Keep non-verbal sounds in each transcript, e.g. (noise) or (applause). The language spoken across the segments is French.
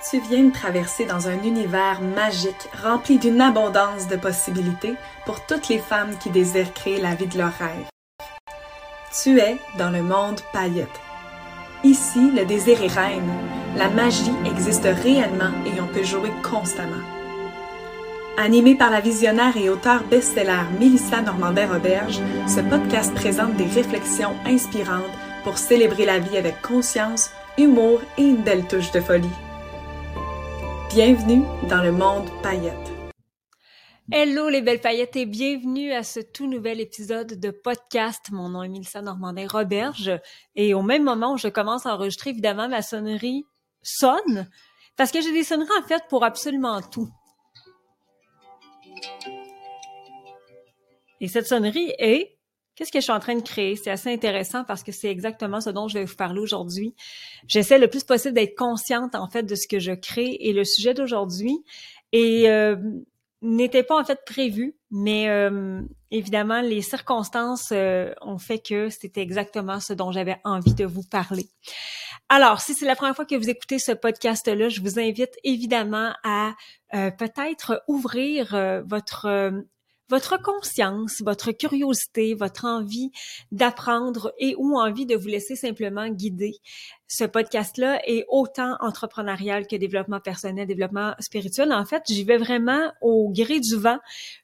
Tu viens de traverser dans un univers magique rempli d'une abondance de possibilités pour toutes les femmes qui désirent créer la vie de leurs rêves. Tu es dans le monde paillette. Ici, le désir est reine. La magie existe réellement et on peut jouer constamment. Animé par la visionnaire et auteure best-seller Mélissa Normandin-Roberge, ce podcast présente des réflexions inspirantes pour célébrer la vie avec conscience, humour et une belle touche de folie. Bienvenue dans le monde paillette. Hello les belles paillettes et bienvenue à ce tout nouvel épisode de podcast. Mon nom est Mélissa Normandin-Roberge et au même moment où je commence à enregistrer, évidemment, ma sonnerie sonne parce que j'ai des sonneries en fait pour absolument tout. Et cette sonnerie est Qu'est-ce que je suis en train de créer? C'est assez intéressant parce que c'est exactement ce dont je vais vous parler aujourd'hui. J'essaie le plus possible d'être consciente, en fait, de ce que je crée et le sujet d'aujourd'hui euh, n'était pas en fait prévu, mais euh, évidemment, les circonstances euh, ont fait que c'était exactement ce dont j'avais envie de vous parler. Alors, si c'est la première fois que vous écoutez ce podcast-là, je vous invite évidemment à peut-être ouvrir votre votre conscience, votre curiosité, votre envie d'apprendre et ou envie de vous laisser simplement guider. Ce podcast-là est autant entrepreneurial que développement personnel, développement spirituel. En fait, j'y vais vraiment au gré du vent.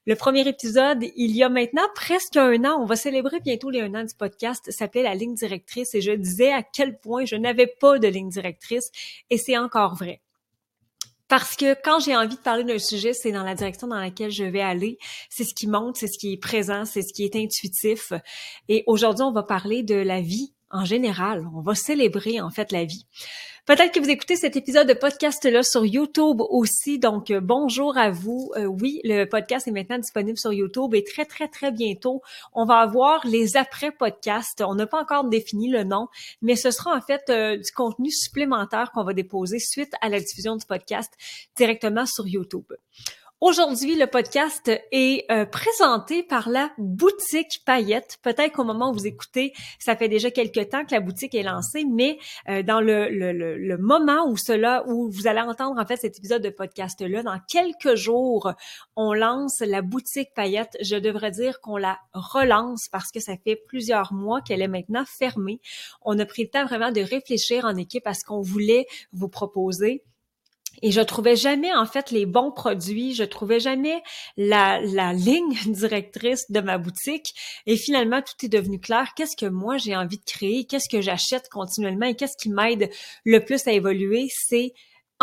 Le premier épisode, il y a maintenant presque un an, on va célébrer bientôt les un an du podcast, s'appelait La ligne directrice et je disais à quel point je n'avais pas de ligne directrice et c'est encore vrai. Parce que quand j'ai envie de parler d'un sujet, c'est dans la direction dans laquelle je vais aller. C'est ce qui monte, c'est ce qui est présent, c'est ce qui est intuitif. Et aujourd'hui, on va parler de la vie en général. On va célébrer en fait la vie. Peut-être que vous écoutez cet épisode de podcast-là sur YouTube aussi. Donc, euh, bonjour à vous. Euh, oui, le podcast est maintenant disponible sur YouTube et très, très, très bientôt, on va avoir les après-podcasts. On n'a pas encore défini le nom, mais ce sera en fait euh, du contenu supplémentaire qu'on va déposer suite à la diffusion du podcast directement sur YouTube. Aujourd'hui, le podcast est euh, présenté par la boutique Paillette. Peut-être qu'au moment où vous écoutez, ça fait déjà quelques temps que la boutique est lancée, mais euh, dans le, le, le, moment où cela, où vous allez entendre en fait cet épisode de podcast-là, dans quelques jours, on lance la boutique Paillette. Je devrais dire qu'on la relance parce que ça fait plusieurs mois qu'elle est maintenant fermée. On a pris le temps vraiment de réfléchir en équipe à ce qu'on voulait vous proposer et je trouvais jamais en fait les bons produits, je trouvais jamais la, la ligne (laughs) directrice de ma boutique. Et finalement tout est devenu clair. Qu'est-ce que moi j'ai envie de créer, qu'est-ce que j'achète continuellement? Et qu'est-ce qui m'aide le plus à évoluer, c'est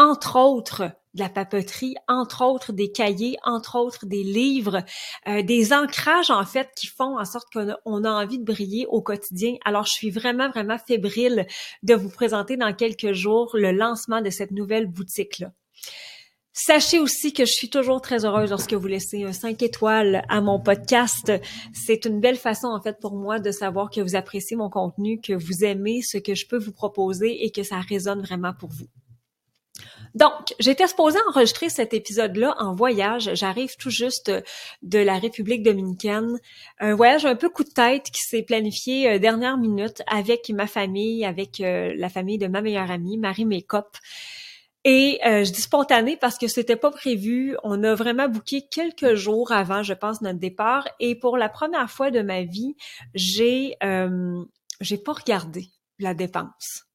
entre autres de la papeterie, entre autres des cahiers, entre autres des livres, euh, des ancrages en fait qui font en sorte qu'on a, envie de briller au quotidien. Alors je suis vraiment vraiment fébrile de vous présenter dans quelques jours le lancement de cette nouvelle boutique là. Sachez aussi que je suis toujours très heureuse lorsque vous laissez un 5 étoiles à mon podcast. C'est une belle façon, en fait, pour moi de savoir que vous appréciez mon contenu, que vous aimez ce que je peux vous proposer et que ça résonne vraiment pour vous. Donc, j'étais supposée enregistrer cet épisode-là en voyage. J'arrive tout juste de la République dominicaine. Un voyage un peu coup de tête qui s'est planifié euh, dernière minute avec ma famille, avec euh, la famille de ma meilleure amie, Marie Mécop. Et euh, je dis spontané parce que c'était pas prévu. On a vraiment booké quelques jours avant, je pense, notre départ. Et pour la première fois de ma vie, j'ai j'ai pas regardé la dépense.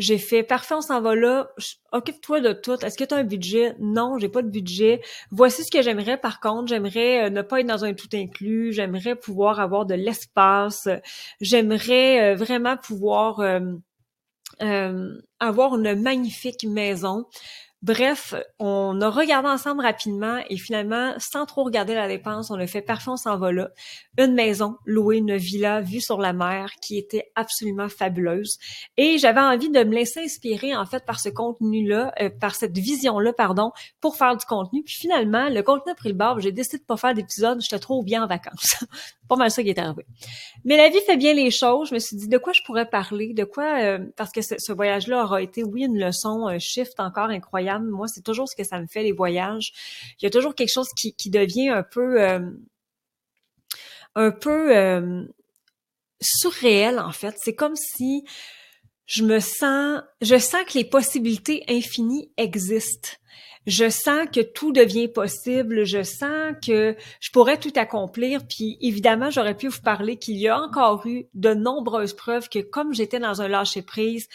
J'ai fait parfait, on s'en va là. Occupe-toi de tout. Est-ce que tu as un budget? Non, j'ai pas de budget. Voici ce que j'aimerais par contre. J'aimerais euh, ne pas être dans un tout inclus. J'aimerais pouvoir avoir de l'espace. J'aimerais euh, vraiment pouvoir euh, avoir une magnifique maison. Bref, on a regardé ensemble rapidement et finalement, sans trop regarder la dépense, on a fait parfait, on s'en va là. Une maison louée, une villa vue sur la mer qui était absolument fabuleuse. Et j'avais envie de me laisser inspirer en fait par ce contenu-là, euh, par cette vision-là, pardon, pour faire du contenu. Puis finalement, le contenu a pris le bord, j'ai décidé de pas faire d'épisode, j'étais trop bien en vacances. (laughs) pas mal ça qui est arrivé. Mais la vie fait bien les choses. Je me suis dit de quoi je pourrais parler, de quoi, euh, parce que ce, voyage-là aura été, oui, une leçon, un shift encore incroyable. Moi, c'est toujours ce que ça me fait les voyages. Il y a toujours quelque chose qui, devient un peu, euh, un peu euh, surréel en fait. C'est comme si je me sens, je sens que les possibilités infinies existent. Je sens que tout devient possible. Je sens que je pourrais tout accomplir. Puis évidemment, j'aurais pu vous parler qu'il y a encore eu de nombreuses preuves que comme j'étais dans un lâcher prise,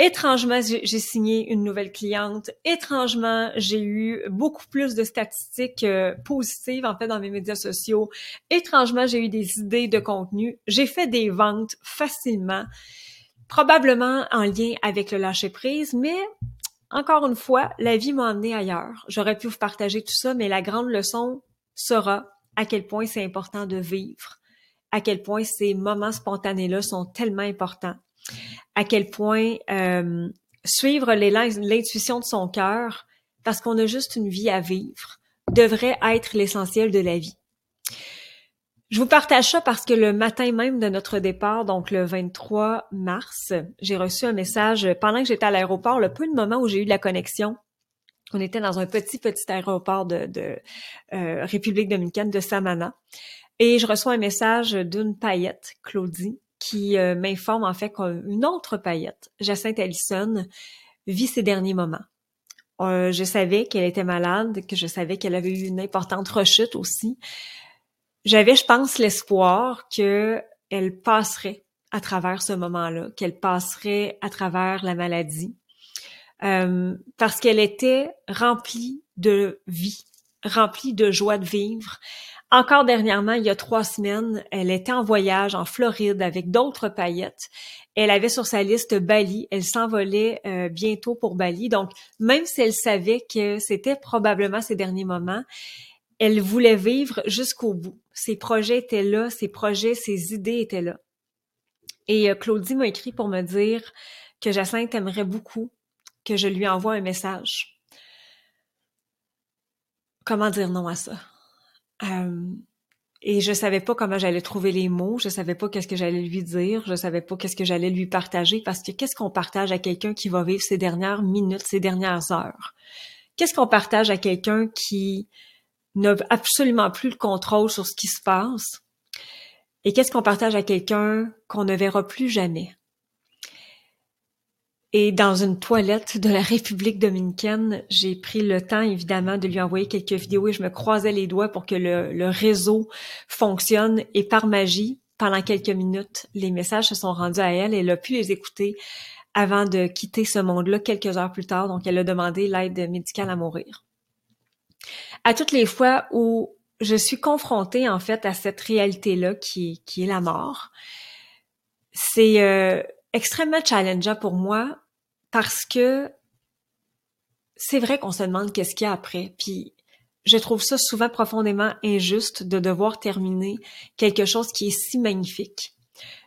Étrangement, j'ai signé une nouvelle cliente. Étrangement, j'ai eu beaucoup plus de statistiques euh, positives en fait dans mes médias sociaux. Étrangement, j'ai eu des idées de contenu. J'ai fait des ventes facilement, probablement en lien avec le lâcher prise, mais encore une fois, la vie m'a emmené ailleurs. J'aurais pu vous partager tout ça, mais la grande leçon sera à quel point c'est important de vivre, à quel point ces moments spontanés-là sont tellement importants à quel point euh, suivre l'intuition de son cœur, parce qu'on a juste une vie à vivre, devrait être l'essentiel de la vie. Je vous partage ça parce que le matin même de notre départ, donc le 23 mars, j'ai reçu un message pendant que j'étais à l'aéroport, le peu de moment où j'ai eu de la connexion. On était dans un petit, petit aéroport de, euh, République dominicaine de Samana. Et je reçois un message d'une paillette, Claudie, qui euh, m'informe en fait qu'une autre paillette, Jacinthe Allison, vit ses derniers moments. Euh, je savais qu'elle était malade, que je savais qu'elle avait eu une importante rechute aussi. J'avais, je pense, l'espoir qu'elle passerait à travers ce moment-là, qu'elle passerait à travers la maladie, euh, parce qu'elle était remplie de vie, remplie de joie de vivre. Encore dernièrement, il y a trois semaines, elle était en voyage en Floride avec d'autres paillettes. Elle avait sur sa liste Bali. Elle s'envolait euh, bientôt pour Bali. Donc, même si elle savait que c'était probablement ses derniers moments, elle voulait vivre jusqu'au bout. Ses projets étaient là, ses projets, ses idées étaient là. Et euh, Claudie m'a écrit pour me dire que Jacinthe aimerait beaucoup que je lui envoie un message. Comment dire non à ça? Et je savais pas comment j'allais trouver les mots, je savais pas qu'est-ce que j'allais lui dire, je savais pas qu'est-ce que j'allais lui partager parce que qu'est-ce qu'on partage à quelqu'un qui va vivre ses dernières minutes, ses dernières heures? Qu'est-ce qu'on partage à quelqu'un qui n'a absolument plus le contrôle sur ce qui se passe? Et qu'est-ce qu'on partage à quelqu'un qu'on ne verra plus jamais? Et dans une toilette de la République dominicaine, j'ai pris le temps, évidemment, de lui envoyer quelques vidéos et je me croisais les doigts pour que le, réseau fonctionne. Et par magie, pendant quelques minutes, les messages se sont rendus à elle et elle a pu les écouter avant de quitter ce monde-là quelques heures plus tard. Donc, elle a demandé l'aide médicale à mourir. À toutes les fois où je suis confrontée, en fait, à cette réalité-là qui, qui est la mort, c'est... Euh, extrêmement challengeant pour moi parce que c'est vrai qu'on se demande qu'est-ce qu'il y a après. Puis je trouve ça souvent profondément injuste de devoir terminer quelque chose qui est si magnifique.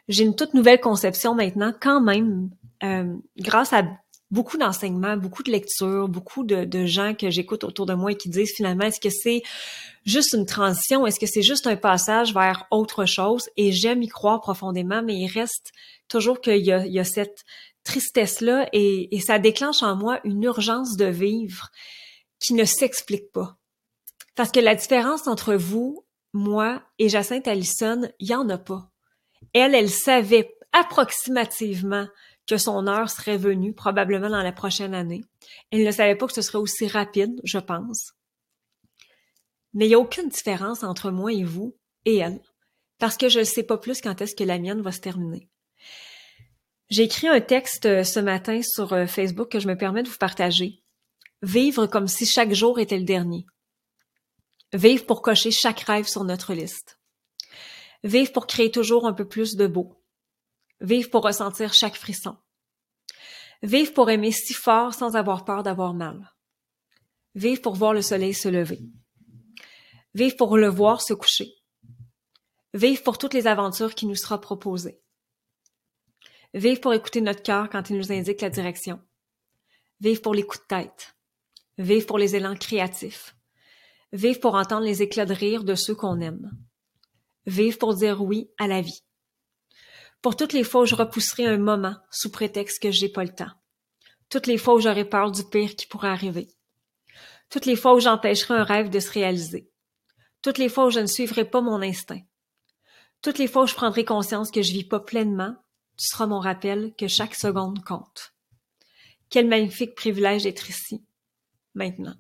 J'ai une toute nouvelle conception maintenant, quand même, euh, grâce à beaucoup d'enseignements, beaucoup de lectures, beaucoup de, gens que j'écoute autour de moi et qui disent finalement, est-ce que c'est juste une transition? Est-ce que c'est juste un passage vers autre chose? Et j'aime y croire profondément, mais il reste toujours qu'il y a, cette tristesse-là et, et ça déclenche en moi une urgence de vivre qui ne s'explique pas. Parce que la différence entre vous, moi et Jacinthe Allison, il y en a pas. Elle, elle savait approximativement que son heure serait venue, probablement dans la prochaine année. Elle ne savait pas que ce serait aussi rapide, je pense. Mais il n'y a aucune différence entre moi et vous et elle, parce que je ne sais pas plus quand est-ce que la mienne va se terminer. J'ai écrit un texte euh, ce matin sur euh, Facebook que je me permets de vous partager. Vivre comme si chaque jour était le dernier. Vivre pour cocher chaque rêve sur notre liste. Vivre pour créer toujours un peu plus de beau. Vivre pour ressentir chaque frisson. Vivre pour aimer si fort sans avoir peur d'avoir mal. Vivre pour voir le soleil se lever. Vivre pour le voir se coucher. Vivre pour toutes les aventures qui nous sera proposées. Vivre pour écouter notre cœur quand il nous indique la direction. Vivre pour les coups de tête. Vivre pour les élans créatifs. Vivre pour entendre les éclats de rire de ceux qu'on aime. Vivre pour dire oui à la vie. Pour toutes les fois où je repousserai un moment sous prétexte que j'ai pas le temps. Toutes les fois où j'aurai peur du pire qui pourrait arriver. Toutes les fois où j'empêcherai un rêve de se réaliser. Toutes les fois où je ne suivrai pas mon instinct. Toutes les fois où je prendrai conscience que je vis pas pleinement Tu seras mon rappel que chaque seconde compte. Quel magnifique privilège d'être ici, maintenant.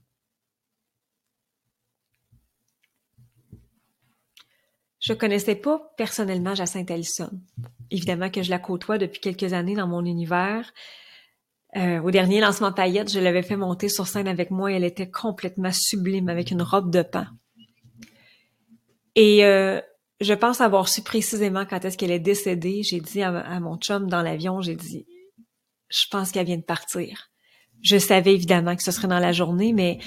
Je connaissais pas personnellement Jacinthe Ellison. Évidemment que je la côtoie depuis quelques années dans mon univers. Euh, au dernier lancement paillette, je l'avais fait monter sur scène avec moi et elle était complètement sublime avec une robe de pain. Et euh, je pense avoir su précisément quand est-ce qu'elle est décédée. J'ai dit à, mon chum dans l'avion, j'ai dit, je pense qu'elle vient de partir. Je savais évidemment que ce serait dans la journée, mais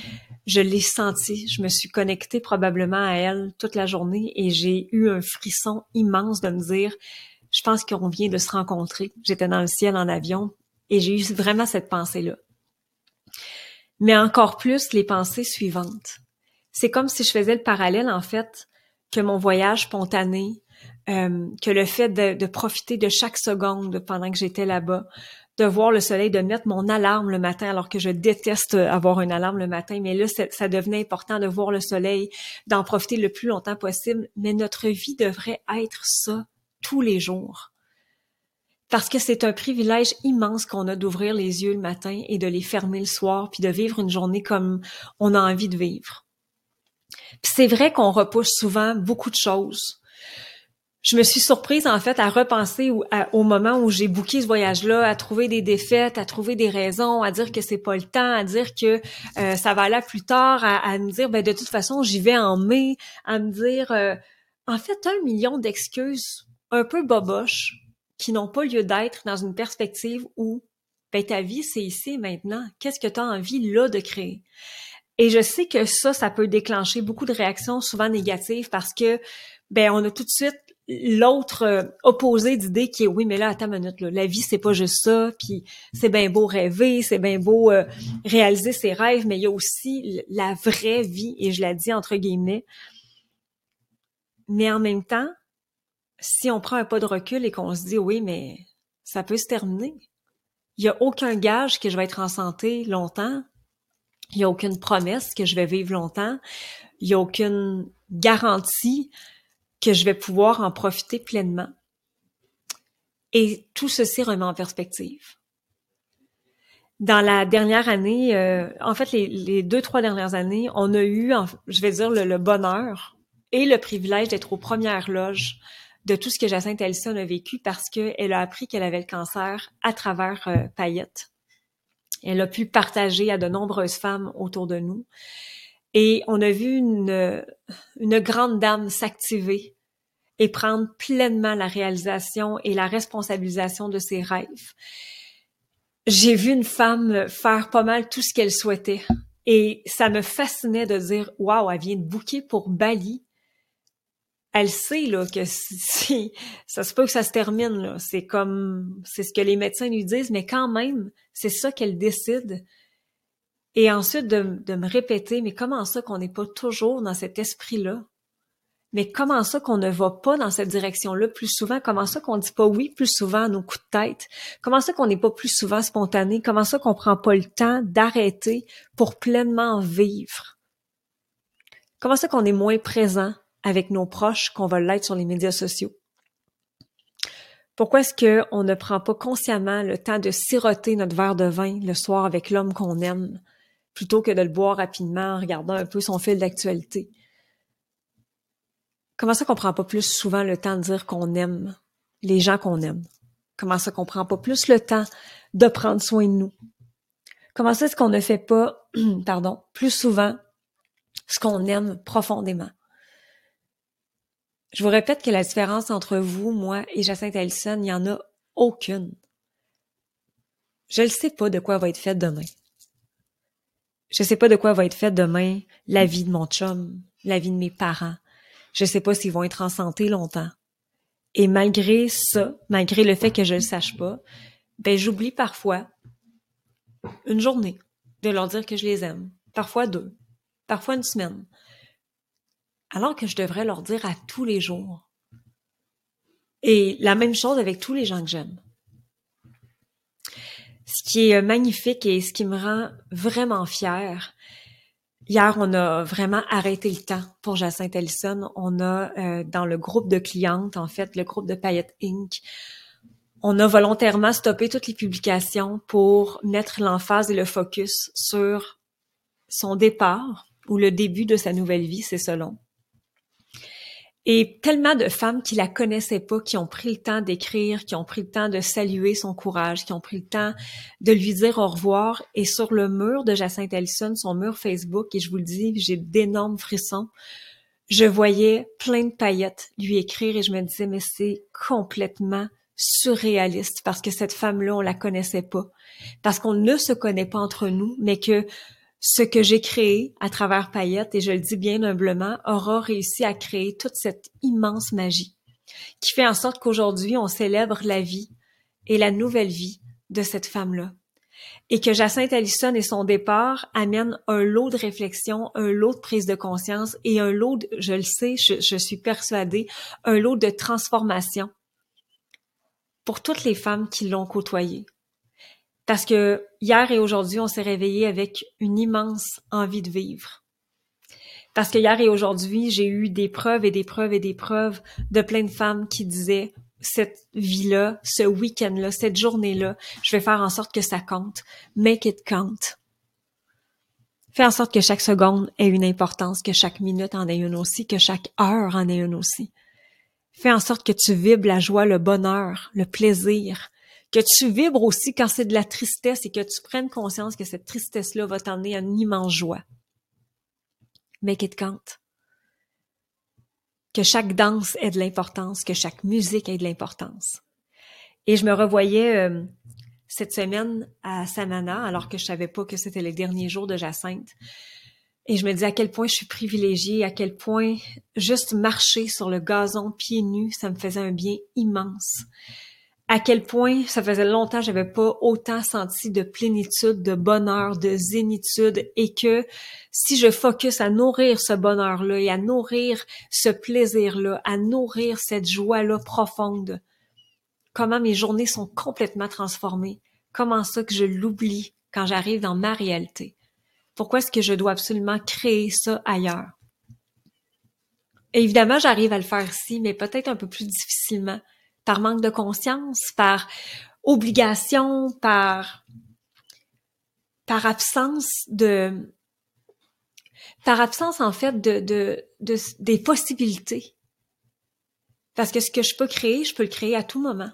je l'ai senti. Je me suis connectée probablement à elle toute la journée et j'ai eu un frisson immense de me dire, je pense qu'on vient de se rencontrer. J'étais dans le ciel en avion et j'ai eu vraiment cette pensée-là. Mais encore plus les pensées suivantes. C'est comme si je faisais le parallèle, en fait, que mon voyage spontané, euh, que le fait de, profiter de chaque seconde pendant que j'étais là-bas, de voir le soleil, de mettre mon alarme le matin, alors que je déteste avoir une alarme le matin, mais là, ça devenait important de voir le soleil, d'en profiter le plus longtemps possible. Mais notre vie devrait être ça tous les jours. Parce que c'est un privilège immense qu'on a d'ouvrir les yeux le matin et de les fermer le soir, puis de vivre une journée comme on a envie de vivre c'est vrai qu'on repousse souvent beaucoup de choses. Je me suis surprise en fait à repenser au, moment où j'ai booké ce voyage-là, à trouver des défaites, à trouver des raisons, à dire que c'est pas le temps, à dire que euh, ça va aller plus tard, à, me dire ben de toute façon j'y vais en mai, à me dire euh, en fait un million d'excuses un peu boboches qui n'ont pas lieu d'être dans une perspective où ben ta vie c'est ici maintenant. Qu'est-ce que tu as envie là de créer? Et je sais que ça, ça peut déclencher beaucoup de réactions, souvent négatives, parce que ben on a tout de suite l'autre euh, opposé d'idée qui est oui, mais là, attends une minute, la vie, c'est pas juste ça, puis c'est bien beau rêver, c'est bien beau euh, réaliser ses rêves, mais il y a aussi la vraie vie, et je la dis entre guillemets. Mais en même temps, si on prend un pas de recul et qu'on se dit oui, mais ça peut se terminer. Il y a aucun gage que je vais être en santé longtemps. Il n'y a aucune promesse que je vais vivre longtemps. Il n'y a aucune garantie que je vais pouvoir en profiter pleinement. Et tout ceci remet en perspective. Dans la dernière année, euh, en fait, les, deux, trois dernières années, on a eu, je vais dire, le, bonheur et le privilège d'être aux premières loges de tout ce que Jacinthe Ellison a vécu parce qu'elle a appris qu'elle avait le cancer à travers euh, Payette. Elle a pu partager à de nombreuses femmes autour de nous. Et on a vu une, une grande dame s'activer et prendre pleinement la réalisation et la responsabilisation de ses rêves. J'ai vu une femme faire pas mal tout ce qu'elle souhaitait. Et ça me fascinait de dire, waouh, elle vient de bouquer pour Bali elle sait là que si ça se peut que ça se termine là, c'est comme c'est ce que les médecins lui disent, mais quand même c'est ça qu'elle décide. Et ensuite de, de, me répéter, mais comment ça qu'on n'est pas toujours dans cet esprit-là Mais comment ça qu'on ne va pas dans cette direction-là plus souvent? Comment ça qu'on dit pas oui plus souvent à nos coups de tête? Comment ça qu'on n'est pas plus souvent spontané? Comment ça qu'on prend pas le temps d'arrêter pour pleinement vivre? Comment ça qu'on est moins présent avec nos proches qu'on va l'être sur les médias sociaux? Pourquoi est-ce qu'on ne prend pas consciemment le temps de siroter notre verre de vin le soir avec l'homme qu'on aime, plutôt que de le boire rapidement en regardant un peu son fil d'actualité? Comment ça qu'on prend pas plus souvent le temps de dire qu'on aime les gens qu'on aime? Comment ça qu'on prend pas plus le temps de prendre soin de nous? Comment ça est-ce qu'on ne fait pas, (clears throat) pardon, plus souvent ce qu'on aime profondément? Je vous répète que la différence entre vous, moi et Jacinthe Ellison, il n'y en a aucune. Je ne sais pas de quoi va être faite demain. Je ne sais pas de quoi va être faite demain la vie de mon chum, la vie de mes parents. Je ne sais pas s'ils vont être en santé longtemps. Et malgré ça, malgré le fait que je ne le sache pas, ben j'oublie parfois une journée de leur dire que je les aime. Parfois deux, parfois une semaine, alors que je devrais leur dire à tous les jours. Et la même chose avec tous les gens que j'aime. Ce qui est magnifique et ce qui me rend vraiment fière, hier, on a vraiment arrêté le temps pour Jacinthe Ellison. On a, euh, dans le groupe de clientes, en fait, le groupe de Payette Inc., on a volontairement stoppé toutes les publications pour mettre l'emphase et le focus sur son départ ou le début de sa nouvelle vie, c'est selon. Et tellement de femmes qui la connaissaient pas, qui ont pris le temps d'écrire, qui ont pris le temps de saluer son courage, qui ont pris le temps de lui dire au revoir. Et sur le mur de Jacinthe Ellison, son mur Facebook, et je vous le dis, j'ai d'énormes frissons, je voyais plein de paillettes lui écrire et je me disais, mais c'est complètement surréaliste parce que cette femme-là, on la connaissait pas. Parce qu'on ne se connaît pas entre nous, mais que ce que j'ai créé à travers Paillette, et je le dis bien humblement, aura réussi à créer toute cette immense magie qui fait en sorte qu'aujourd'hui, on célèbre la vie et la nouvelle vie de cette femme-là. Et que Jacinthe Allison et son départ amènent un lot de réflexion, un lot de prise de conscience et un lot, de, je le sais, je, je suis persuadée, un lot de transformation pour toutes les femmes qui l'ont côtoyée. Parce que hier et aujourd'hui, on s'est réveillé avec une immense envie de vivre. Parce que hier et aujourd'hui, j'ai eu des preuves et des preuves et des preuves de plein de femmes qui disaient cette vie-là, ce week-end-là, cette journée-là, je vais faire en sorte que ça compte. Make it count. Fais en sorte que chaque seconde ait une importance, que chaque minute en ait une aussi, que chaque heure en ait une aussi. Fais en sorte que tu vibres la joie, le bonheur, le plaisir, que tu vibres aussi quand c'est de la tristesse et que tu prennes conscience que cette tristesse-là va t'emmener à une immense joie. Make it count. Que chaque danse ait de l'importance, que chaque musique ait de l'importance. Et je me revoyais euh, cette semaine à Samana, alors que je savais pas que c'était les derniers jours de Jacinthe. Et je me dis à quel point je suis privilégiée, à quel point juste marcher sur le gazon pieds nus, ça me faisait un bien immense à quel point ça faisait longtemps que j'avais pas autant senti de plénitude, de bonheur, de zénitude et que si je focus à nourrir ce bonheur-là et à nourrir ce plaisir-là, à nourrir cette joie-là profonde, comment mes journées sont complètement transformées, comment ça que je l'oublie quand j'arrive dans ma réalité. Pourquoi est-ce que je dois absolument créer ça ailleurs? évidemment, j'arrive à le faire ici, mais peut-être un peu plus difficilement par manque de conscience, par obligation, par par absence de par absence en fait de, de, de des possibilités. Parce que ce que je peux créer, je peux le créer à tout moment.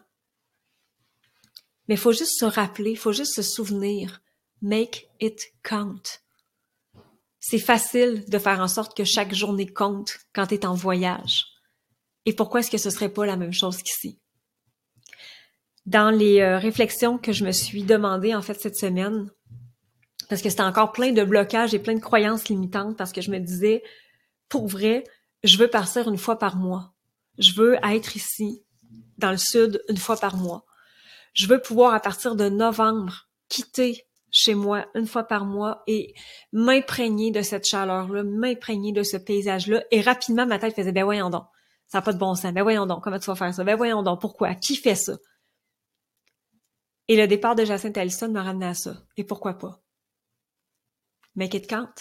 Mais il faut juste se rappeler, il faut juste se souvenir. Make it count. C'est facile de faire en sorte que chaque journée compte quand tu es en voyage. Et pourquoi est-ce que ce serait pas la même chose qu'ici? Dans les euh, réflexions que je me suis demandé en fait cette semaine, parce que c'était encore plein de blocages et plein de croyances limitantes, parce que je me disais, pour vrai, je veux partir une fois par mois. Je veux être ici, dans le sud, une fois par mois. Je veux pouvoir, à partir de novembre, quitter chez moi une fois par mois et m'imprégner de cette chaleur-là, m'imprégner de ce paysage-là. Et rapidement, ma tête faisait, ben voyons donc, ça n'a pas de bon sens. Ben voyons donc, comment tu vas faire ça? Ben voyons donc, pourquoi? Qui fait ça? Et le départ de Jacinthe Allison m'a ramené à ça. Et pourquoi pas? Make it count.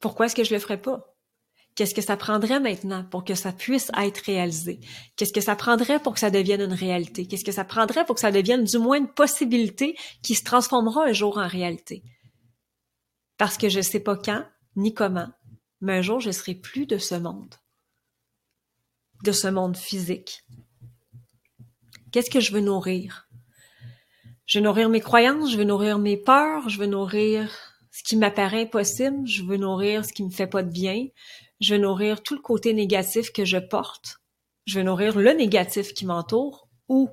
Pourquoi est-ce que je le ferais pas? Qu'est-ce que ça prendrait maintenant pour que ça puisse être réalisé? Qu'est-ce que ça prendrait pour que ça devienne une réalité? Qu'est-ce que ça prendrait pour que ça devienne du moins une possibilité qui se transformera un jour en réalité? Parce que je sais pas quand, ni comment, mais un jour je serai plus de ce monde de ce monde physique. Qu'est-ce que je veux nourrir? Je veux nourrir mes croyances, je veux nourrir mes peurs, je veux nourrir ce qui m'apparaît impossible, je veux nourrir ce qui me fait pas de bien, je veux nourrir tout le côté négatif que je porte, je veux nourrir le négatif qui m'entoure ou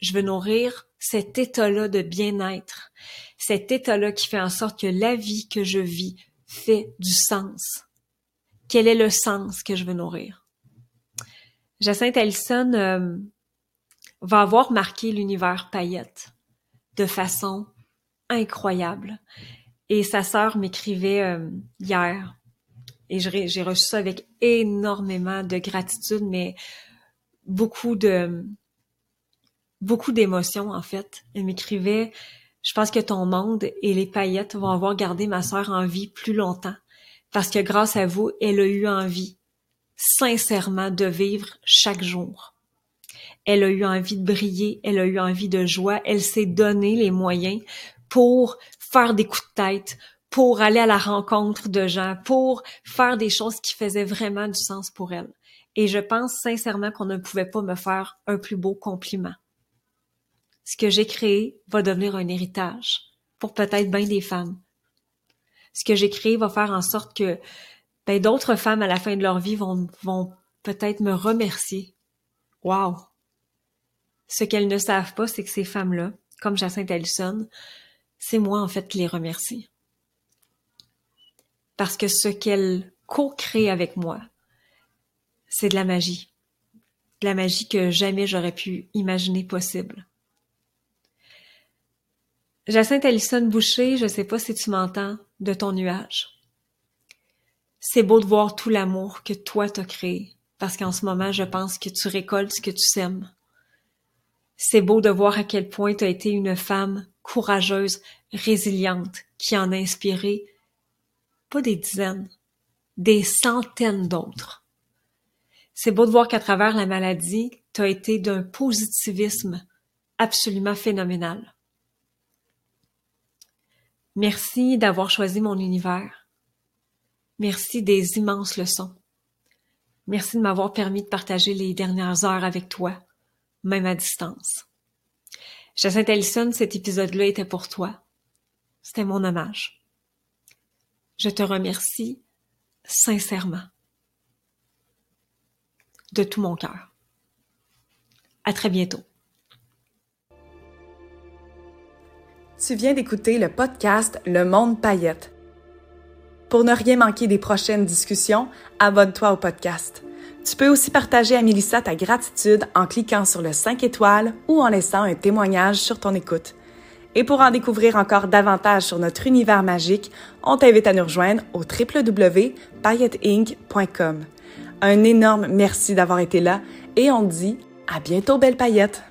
je veux nourrir cet état-là de bien-être, cet état-là qui fait en sorte que la vie que je vis fait du sens. Quel est le sens que je veux nourrir? Jacinthe Ellison euh, va avoir marqué l'univers paillette de façon incroyable. Et sa sœur m'écrivait euh, hier, et j'ai reçu ça avec énormément de gratitude, mais beaucoup de beaucoup d'émotions en fait. Elle m'écrivait je pense que ton monde et les paillettes vont avoir gardé ma sœur en vie plus longtemps parce que grâce à vous, elle a eu envie sincèrement de vivre chaque jour. elle a eu envie de briller, elle a eu envie de joie, elle s'est donné les moyens pour faire des coups de tête, pour aller à la rencontre de gens, pour faire des choses qui faisaient vraiment du sens pour elle. Et je pense sincèrement qu'on ne pouvait pas me faire un plus beau compliment. Ce que j'ai créé va devenir un héritage pour peut-être bien des femmes. Ce que j'ai créé va faire en sorte que ben, d'autres femmes à la fin de leur vie vont, vont peut-être me remercier. Wow! Ce qu'elles ne savent pas, c'est que ces femmes-là, comme Jacinthe Allison, c'est moi en fait qui les remercie. Parce que ce qu'elles co-créent avec moi, c'est de la magie. De la magie que jamais j'aurais pu imaginer possible. Jacinthe Allison Boucher, je sais pas si tu m'entends, de ton nuage. C'est beau de voir tout l'amour que toi t'as créé, parce qu'en ce moment, je pense que tu récoltes ce que tu sèmes. C'est beau de voir à quel point tu as été une femme courageuse, résiliente, qui en a inspiré pas des dizaines, des centaines d'autres. C'est beau de voir qu'à travers la maladie, tu as été d'un positivisme absolument phénoménal. Merci d'avoir choisi mon univers. Merci des immenses leçons. Merci de m'avoir permis de partager les dernières heures avec toi, même à distance. Jacinthe Ellison, cet épisode-là était pour toi. C'était mon hommage. Je te remercie sincèrement. De tout mon cœur. À très bientôt. Tu viens d'écouter le podcast Le Monde Paillette. Pour ne rien manquer des prochaines discussions, abonne-toi au podcast. Tu peux aussi partager à Mélissa ta gratitude en cliquant sur le 5 étoiles ou en laissant un témoignage sur ton écoute. Et pour en découvrir encore davantage sur notre univers magique, on t'invite à nous rejoindre au www.pailletteinc.com. Un énorme merci d'avoir été là et on dit à bientôt belle paillette!